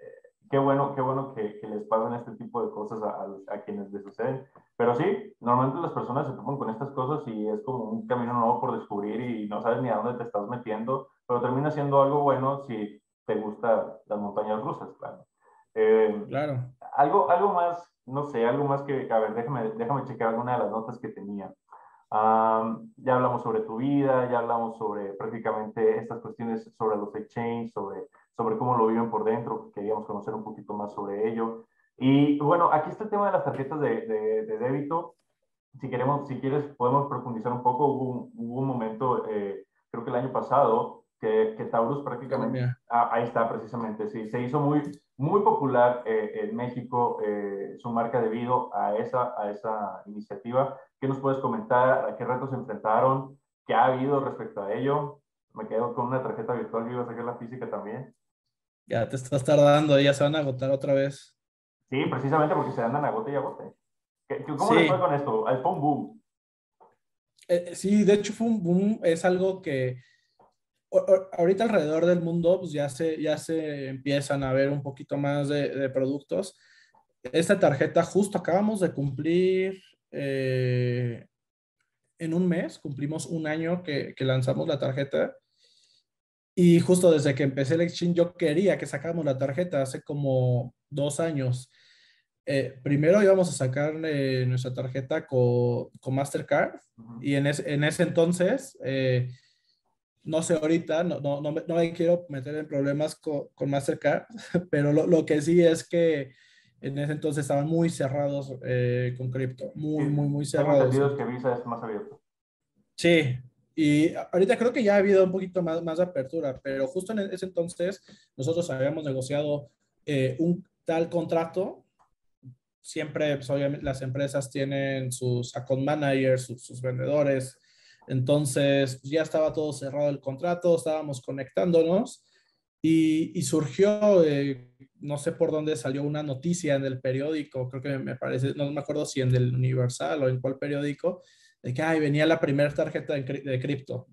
Speaker 1: qué bueno, qué bueno que, que, les pasen este tipo de cosas a, a, a, quienes les suceden, pero sí, normalmente las personas se toman con estas cosas y es como un camino nuevo por descubrir y no sabes ni a dónde te estás metiendo, pero termina siendo algo bueno si te gustan las montañas rusas, claro.
Speaker 2: Eh, claro.
Speaker 1: Algo, algo más no sé, algo más que, a ver, déjame, déjame checar alguna de las notas que tenía. Um, ya hablamos sobre tu vida, ya hablamos sobre prácticamente estas cuestiones sobre los exchanges, sobre, sobre cómo lo viven por dentro, queríamos conocer un poquito más sobre ello. Y bueno, aquí está el tema de las tarjetas de, de, de débito. Si, queremos, si quieres, podemos profundizar un poco. Hubo, hubo un momento, eh, creo que el año pasado, que, que Taurus prácticamente, ah, ahí está precisamente, sí, se hizo muy, muy popular eh, en México eh, su marca debido a esa, a esa iniciativa. ¿Qué nos puedes comentar? ¿A qué retos se enfrentaron? ¿Qué ha habido respecto a ello? Me quedo con una tarjeta virtual que iba a sacar la física también.
Speaker 2: Ya te estás tardando, ya se van a agotar otra vez.
Speaker 1: Sí, precisamente porque se andan a gota y a gota. ¿Cómo sí. les fue con esto? Fue un boom.
Speaker 2: Eh, sí, de hecho fue un boom. Es algo que ahorita alrededor del mundo pues ya se, ya se empiezan a ver un poquito más de, de productos. Esta tarjeta justo acabamos de cumplir eh, en un mes, cumplimos un año que, que, lanzamos la tarjeta y justo desde que empecé el exchange yo quería que sacáramos la tarjeta hace como dos años. Eh, primero íbamos a sacar eh, nuestra tarjeta con, con Mastercard uh -huh. y en, es, en, ese entonces eh, no sé ahorita, no, no, no, me, no, me, quiero meter en problemas con, con Mastercard, pero lo, lo, que sí es que en ese entonces estaban muy cerrados eh, con cripto, muy, sí, muy, muy cerrados.
Speaker 1: Que Visa es más abierto.
Speaker 2: Sí, y ahorita creo que ya ha habido un poquito más, más de apertura, pero justo en ese entonces nosotros habíamos negociado eh, un tal contrato. Siempre, pues, obviamente, las empresas tienen sus account managers, sus, sus vendedores, Entonces ya estaba todo cerrado el contrato, estábamos conectándonos y, surgió, eh, no sé por dónde salió una noticia en el periódico, creo que me parece, no me acuerdo si en el Universal o en cuál periódico, de que ay, venía la primera tarjeta de cripto.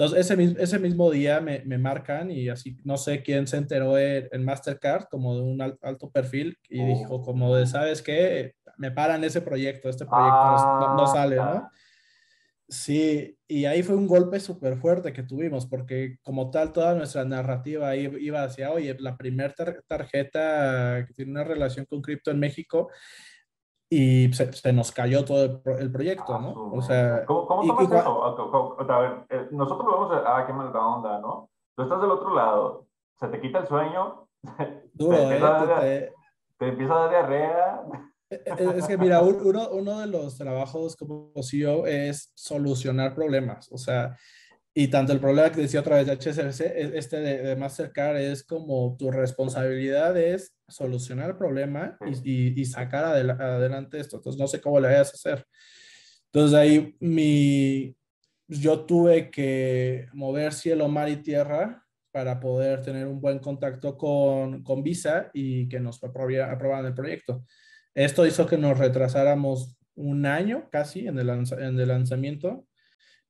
Speaker 2: Entonces, ese, ese mismo día me, me, marcan y así, no sé quién se enteró en, Mastercard, como de un alto perfil, y dijo oh. como de, ¿sabes qué? Me paran ese proyecto, este proyecto no, no, ah, sale, ¿no? Sí, y ahí fue un golpe súper fuerte que tuvimos, porque como tal toda nuestra narrativa iba hacia, oye, la primera tarjeta que tiene una relación con cripto en México, y se, nos cayó todo el, proyecto, ¿no?
Speaker 1: Ah, o sea, ¿cómo, cómo tomas eso? A, ver, eh, nosotros lo vemos, a, ah, qué mala onda, ¿no? Tú estás del otro lado, se te quita el sueño,
Speaker 2: Duro, te, empieza
Speaker 1: eh, te, empieza a dar diarrea.
Speaker 2: Es que mira, uno, uno de los trabajos como CEO es solucionar problemas, o sea, y tanto el problema que decía otra vez de HSBC, e, este de, de Mastercard es como tu responsabilidad es solucionar el problema y, y, sacar adelante esto. Entonces, no sé cómo le vayas a hacer. Entonces, ahí mi, yo tuve que mover cielo, mar y tierra para poder tener un buen contacto con, con Visa y que nos aprobaran el proyecto. Esto hizo que nos retrasáramos un año casi en el, en el lanzamiento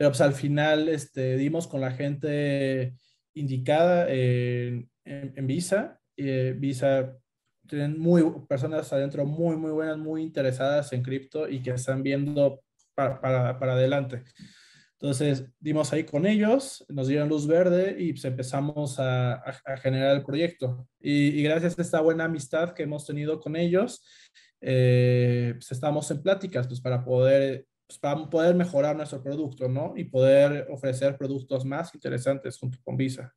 Speaker 2: pero pues al final este, dimos con la gente indicada en, Visa. Eh, Visa tienen muy, personas adentro muy, muy buenas, muy interesadas en cripto y que están viendo para, para, para, adelante. Entonces dimos ahí con ellos, nos dieron luz verde y pues empezamos a, a, generar el proyecto. Y, gracias a esta buena amistad que hemos tenido con ellos, eh, pues estamos en pláticas pues, para poder pues, para poder mejorar nuestro producto, ¿no? Y poder ofrecer productos más interesantes junto con Visa.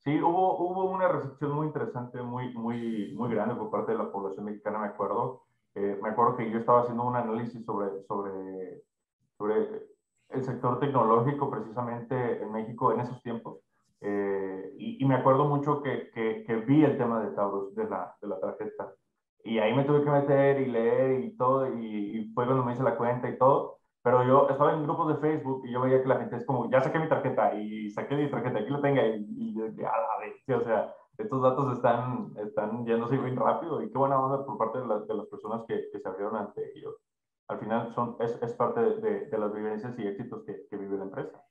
Speaker 1: Sí, hubo, hubo una recepción muy interesante, muy, muy, muy grande por parte de la población mexicana, me acuerdo. Eh, me acuerdo que yo estaba haciendo un análisis sobre, sobre, sobre el sector tecnológico precisamente en México en esos tiempos. Eh, y, y, me acuerdo mucho que, que, que, vi el tema de Taurus, de la, de la tarjeta. Y ahí me tuve que meter y leer y todo, y, fue cuando me hice la cuenta y todo. Pero yo estaba en grupos de Facebook y yo veía que la gente es como, ya saqué mi tarjeta y saqué mi tarjeta, aquí lo tenga. Y, y yo dije, a la vez, o sea, estos datos están, están yéndose muy rápido y qué buena onda por parte de, de las personas que, que, se abrieron ante ellos. Al final son, es, es parte de, de, las vivencias y éxitos que, que, vive la empresa.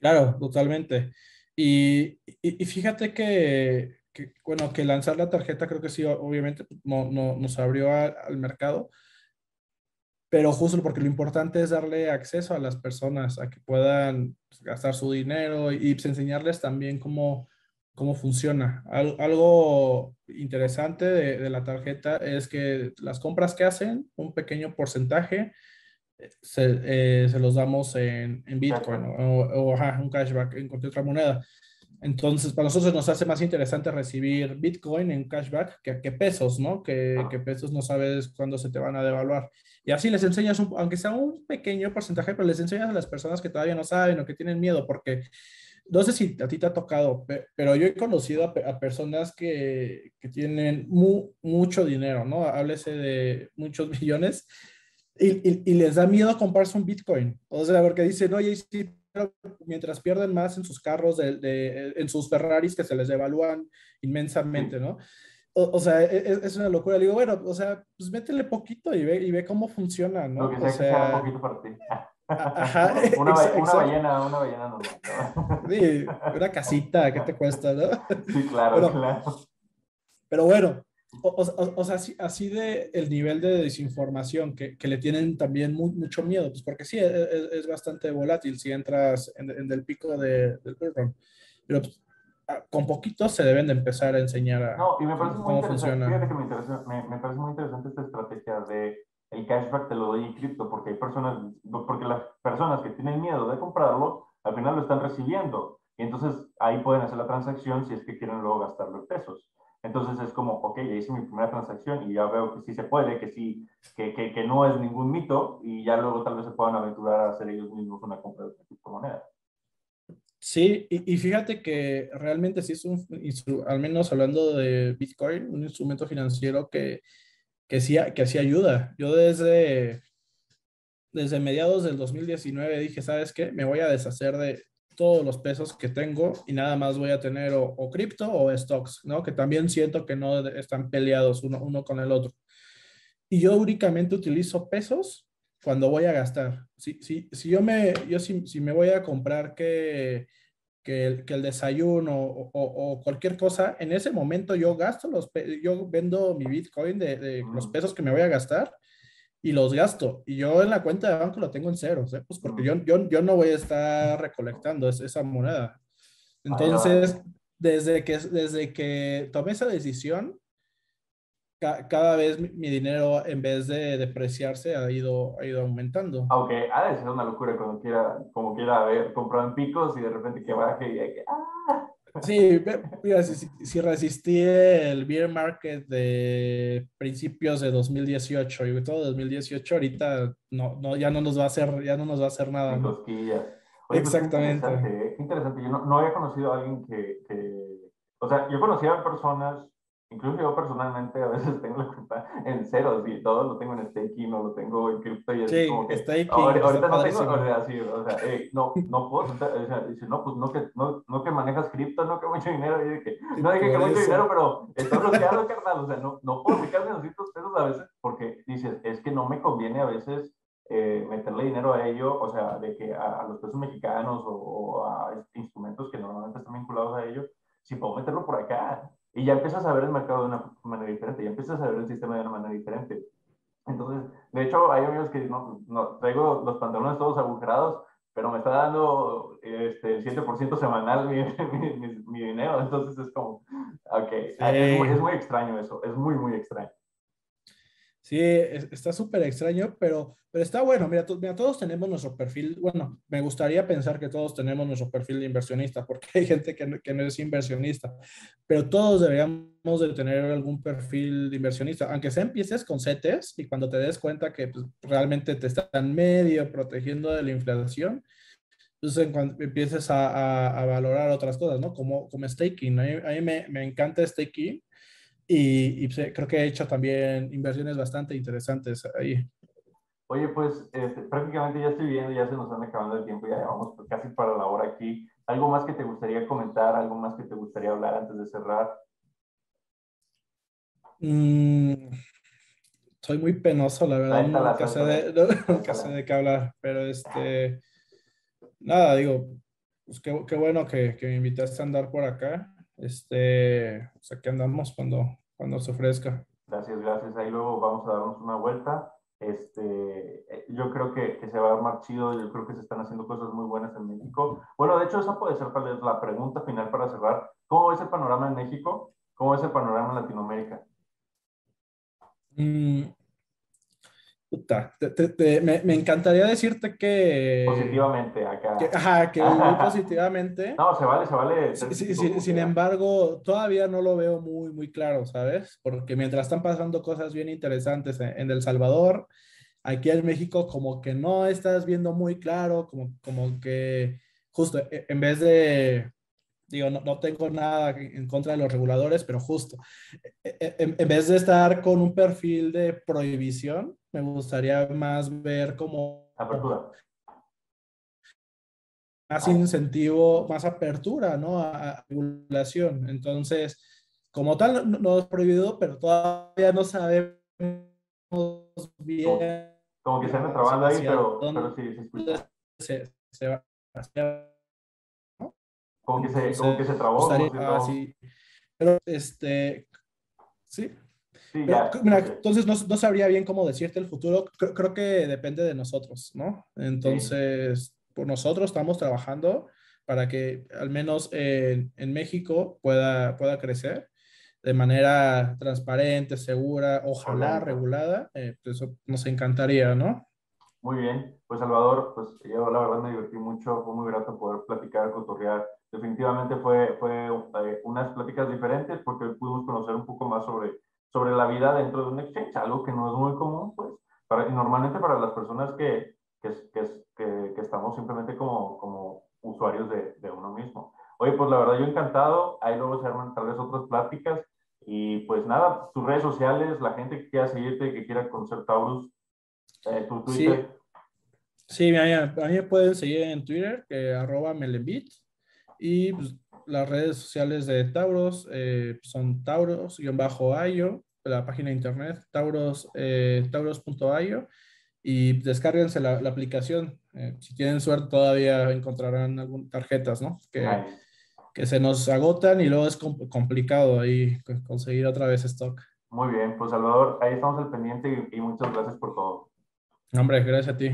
Speaker 2: Claro, totalmente. Y, y, y fíjate que que, bueno, que lanzar la tarjeta creo que sí, obviamente no, no, nos abrió al mercado, pero justo porque lo importante es darle acceso a las personas a que puedan pues, gastar su dinero y, pues, enseñarles también cómo, cómo funciona. algo interesante de, de, la tarjeta es que las compras que hacen, un pequeño porcentaje, eh, se, eh, se los damos en, en Bitcoin o, o, un cashback en cualquier otra moneda. Entonces, para nosotros nos hace más interesante recibir Bitcoin en cashback que, pesos, ¿no? Que, que, pesos no sabes cuándo se te van a devaluar. Y así les enseñas, aunque sea un pequeño porcentaje, pero les enseñas a las personas que todavía no saben o que tienen miedo, porque no sé si a ti te ha tocado, pero yo he conocido a, personas que, que tienen mucho dinero, ¿no? Háblese de muchos millones. Y, y, les da miedo comprarse un Bitcoin. O sea, porque dicen, oye, si mientras pierden más en sus carros, de, en sus Ferraris que se les devalúan inmensamente, ¿no? O, sea, e, e, es, una locura. digo, bueno, o sea, pues métele poquito y ve, y ve cómo funciona, ¿no?
Speaker 1: o sea, un poquito para ti. Ajá, una, una, ballena, una ballena normal.
Speaker 2: Sí, una casita, ¿qué te cuesta, no?
Speaker 1: Sí, claro, claro.
Speaker 2: Pero bueno, o, sea, así, así, de el nivel de desinformación que, que le tienen también mucho miedo, pues porque sí, es, es, bastante volátil si entras en, en el pico de, del bull Pero pues, ah, con poquito se deben de empezar a enseñar a
Speaker 1: no, y me parece cómo muy funciona. Fíjate que me, interesa, me, me, parece muy interesante esta estrategia de el cashback te lo doy en cripto, porque hay personas, porque las personas que tienen miedo de comprarlo, al final lo están recibiendo. Y entonces ahí pueden hacer la transacción si es que quieren luego gastarlo en pesos. Entonces es como, ok, ya hice mi primera transacción y ya veo que sí se puede, que sí, que, que, que no es ningún mito y ya luego tal vez se puedan aventurar a hacer ellos mismos una compra de criptomoneda.
Speaker 2: Sí, y, y, fíjate que realmente sí es un, al menos hablando de Bitcoin, un instrumento financiero que, que, sí, que sí ayuda. Yo desde, desde mediados del 2019 dije, ¿sabes qué? Me voy a deshacer de todos los pesos que tengo y nada más voy a tener o, cripto o stocks, ¿no? Que también siento que no están peleados uno, uno con el otro. Y yo únicamente utilizo pesos cuando voy a gastar. Si, si, si yo me, yo si, si me voy a comprar que, que, el, que el desayuno o, o, cualquier cosa, en ese momento yo gasto los, yo vendo mi Bitcoin de, de los pesos que me voy a gastar y los gasto. Y yo en la cuenta de banco lo tengo en cero, ¿eh? pues porque yo, yo, yo no voy a estar recolectando esa moneda. Entonces, desde que, desde que tomé esa decisión, cada vez mi, dinero, en vez de depreciarse, ha ido, ha ido aumentando.
Speaker 1: Aunque ha de ser una locura cuando quiera, como quiera ver, comprar en picos y de repente que baje y que, ¡ah!
Speaker 2: Sí, mira, si, si, resistí el beer market de principios de 2018 y todo 2018, ahorita no, no, ya no nos va a hacer, ya no nos va a hacer nada.
Speaker 1: ¿no?
Speaker 2: Pues, Exactamente.
Speaker 1: interesante, interesante. Yo no, no, había conocido a alguien que, que, o sea, yo conocía a personas Incluso yo personalmente a veces tengo la cuenta en ceros y todo lo tengo en staking o lo tengo en cripto y
Speaker 2: es
Speaker 1: como
Speaker 2: que, staking,
Speaker 1: ahorita, no tengo, sea, así, o sea, no, no puedo, o sea, dice, no, pues no que, no, no que manejas cripto, no que mucho dinero, y dije, no dije que mucho dinero, pero está bloqueado, carnal, o sea, no, no puedo sacar 200 pesos a veces porque dices, es que no me conviene a veces eh, meterle dinero a ello, o sea, de que a, los pesos mexicanos o, o, a instrumentos que normalmente están vinculados a ello, si puedo meterlo por acá, y ya empiezas a ver el mercado de una manera diferente, ya empiezas a ver el sistema de una manera diferente. Entonces, de hecho, hay amigos que no, no traigo los pantalones todos agujerados, pero me está dando este, el 7% semanal mi, mi, mi, dinero. Entonces es como, ok, es, muy, es muy extraño eso, es muy, muy extraño.
Speaker 2: Sí, está súper extraño, pero, pero está bueno. Mira, mira, todos tenemos nuestro perfil. Bueno, me gustaría pensar que todos tenemos nuestro perfil de inversionista, porque hay gente que no, que no es inversionista, pero todos deberíamos de tener algún perfil de inversionista, aunque sea empieces con CETES y cuando te des cuenta que pues, realmente te están medio protegiendo de la inflación, entonces pues, cuando empieces a, a, valorar otras cosas, ¿no? Como, como staking. A mí, a mí me, me encanta staking y, pues, creo que he hecho también inversiones bastante interesantes ahí.
Speaker 1: Oye, pues este, prácticamente ya estoy viendo, ya se nos están acabando el tiempo, ya vamos casi para la hora aquí. ¿Algo más que te gustaría comentar? ¿Algo más que te gustaría hablar antes de cerrar?
Speaker 2: Mm, soy muy penoso, la verdad. Nunca sé, de, de qué hablar, pero este, nada, digo, pues qué, qué bueno que, que, me invitaste a andar por acá. Este, o sea, que andamos cuando, cuando se ofrezca.
Speaker 1: Gracias, gracias. Ahí luego vamos a darnos una vuelta. Este, eh, yo creo que, que, se va a armar chido, yo creo que se están haciendo cosas muy buenas en México. Bueno, de hecho, esa puede ser la pregunta final para cerrar. ¿Cómo ves el panorama en México? ¿Cómo ves el panorama en Latinoamérica?
Speaker 2: Mm, me, encantaría decirte que...
Speaker 1: Positivamente, acá.
Speaker 2: ajá, que muy positivamente.
Speaker 1: No, se vale, se vale.
Speaker 2: sin embargo, todavía no lo veo muy, muy claro, ¿sabes? Porque mientras están pasando cosas bien interesantes en, El Salvador, aquí en México como que no estás viendo muy claro, como, como que justo e, en vez de digo, no, no, tengo nada en contra de los reguladores, pero justo, e, e, en, en, vez de estar con un perfil de prohibición, me gustaría más ver como...
Speaker 1: Apertura.
Speaker 2: Más incentivo, más apertura, ¿no? A, regulación. Entonces, como tal, no, es prohibido, pero todavía no sabemos bien.
Speaker 1: Como, que se anda trabajando ahí, pero, pero sí, se escucha.
Speaker 2: Se, se va
Speaker 1: ¿no? Como que se, como que se trabó.
Speaker 2: así, pero, este, sí, entonces no, sabría bien cómo decirte el futuro. Creo, que depende de nosotros, ¿no? Entonces, por nosotros estamos trabajando para que al menos en, México pueda, pueda crecer de manera transparente, segura, ojalá regulada. Eh, pues eso nos encantaría, ¿no?
Speaker 1: Muy bien. Pues Salvador, pues yo la verdad me divertí mucho, fue muy grato poder platicar, cotorrear. Definitivamente fue, fue eh, unas pláticas diferentes porque pudimos conocer un poco más sobre sobre la vida dentro de un exchange, algo que no es muy común, pues, para, normalmente para las personas que, que, que, que estamos simplemente como, como usuarios de, de, uno mismo. Oye, pues la verdad yo encantado, ahí luego se arman tal vez otras pláticas y pues nada, tus redes sociales, la gente que quiera seguirte, que quiera conocer Taurus, eh, tu Twitter.
Speaker 2: Sí, a mí, me pueden seguir en Twitter, que arroba melembit, y pues, las redes sociales de Tauros eh, son tauros-io, la página de internet tauros, eh, tauros.io, y descárguense la, la aplicación. Eh, si tienen suerte todavía encontrarán algunas tarjetas, ¿no? Que, que se nos agotan y luego es complicado ahí conseguir otra vez stock.
Speaker 1: Muy bien, pues Salvador, ahí estamos al pendiente y, y muchas gracias por todo.
Speaker 2: Hombre, gracias a ti.